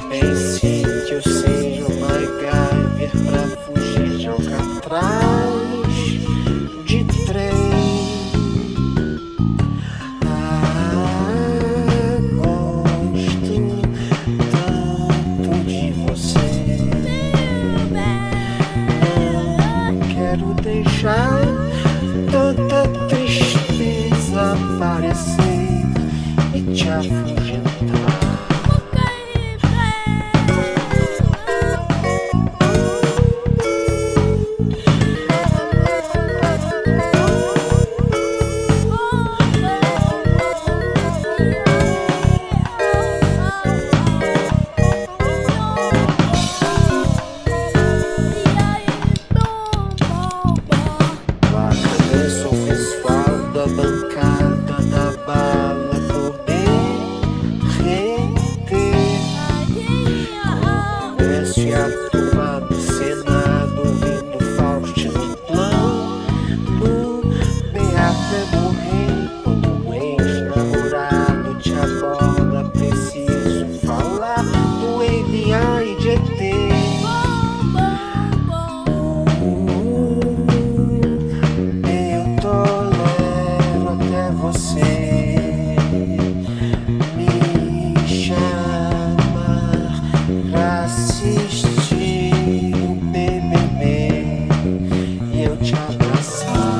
Pense que eu seja uma gávea pra fugir de alcatraz de três. Ah, gosto tanto de você. Não quero deixar tanta tristeza aparecer e te afundar. Se associado tomado Senado, vindo ouvindo Faustino Plão no Beato é morrendo um ex-namorado te aborda, preciso falar do ADA e de ET. Eu tolero até você. Christmas.